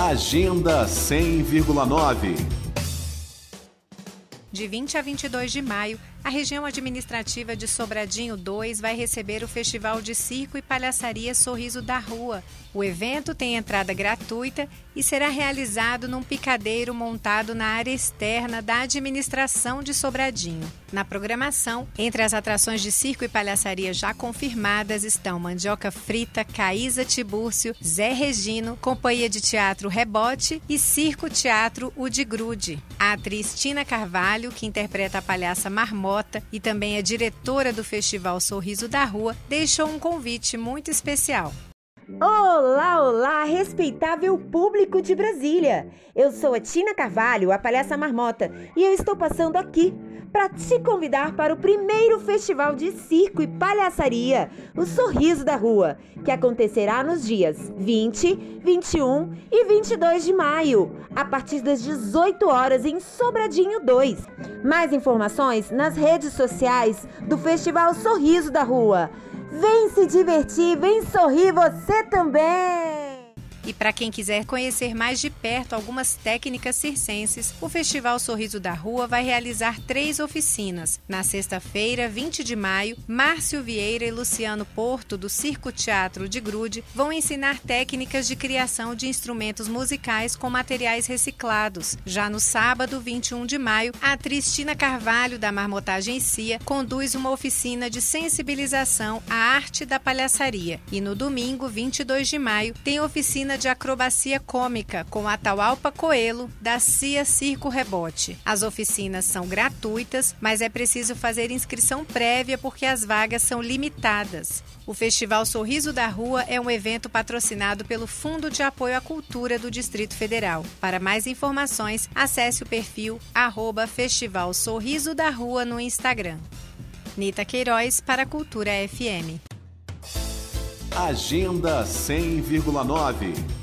Agenda 100,9. De 20 a 22 de maio, a região administrativa de Sobradinho 2 vai receber o Festival de Circo e Palhaçaria Sorriso da Rua. O evento tem entrada gratuita e será realizado num picadeiro montado na área externa da administração de Sobradinho. Na programação, entre as atrações de circo e palhaçaria já confirmadas estão Mandioca Frita, Caísa Tibúrcio, Zé Regino, Companhia de Teatro Rebote e Circo Teatro O de. A atriz Tina Carvalho, que interpreta a palhaça Marmota e também é diretora do Festival Sorriso da Rua, deixou um convite muito especial. Olá, olá, respeitável público de Brasília! Eu sou a Tina Carvalho, a palhaça Marmota, e eu estou passando aqui para te convidar para o primeiro festival de circo e palhaçaria, o Sorriso da Rua, que acontecerá nos dias 20, 21 e 22 de maio, a partir das 18 horas em Sobradinho 2. Mais informações nas redes sociais do Festival Sorriso da Rua. Vem se divertir, vem sorrir você também! E para quem quiser conhecer mais de perto algumas técnicas circenses, o Festival Sorriso da Rua vai realizar três oficinas. Na sexta-feira, 20 de maio, Márcio Vieira e Luciano Porto, do Circo Teatro de Grude, vão ensinar técnicas de criação de instrumentos musicais com materiais reciclados. Já no sábado, 21 de maio, a atriz Tina Carvalho, da Marmotagem Cia, conduz uma oficina de sensibilização à arte da palhaçaria. E no domingo, 22 de maio, tem oficina oficina de acrobacia cômica com Atahualpa Coelho, da CIA Circo Rebote. As oficinas são gratuitas, mas é preciso fazer inscrição prévia porque as vagas são limitadas. O Festival Sorriso da Rua é um evento patrocinado pelo Fundo de Apoio à Cultura do Distrito Federal. Para mais informações, acesse o perfil arroba Festival Sorriso da Rua no Instagram. Nita Queiroz para a Cultura FM. Agenda 100,9.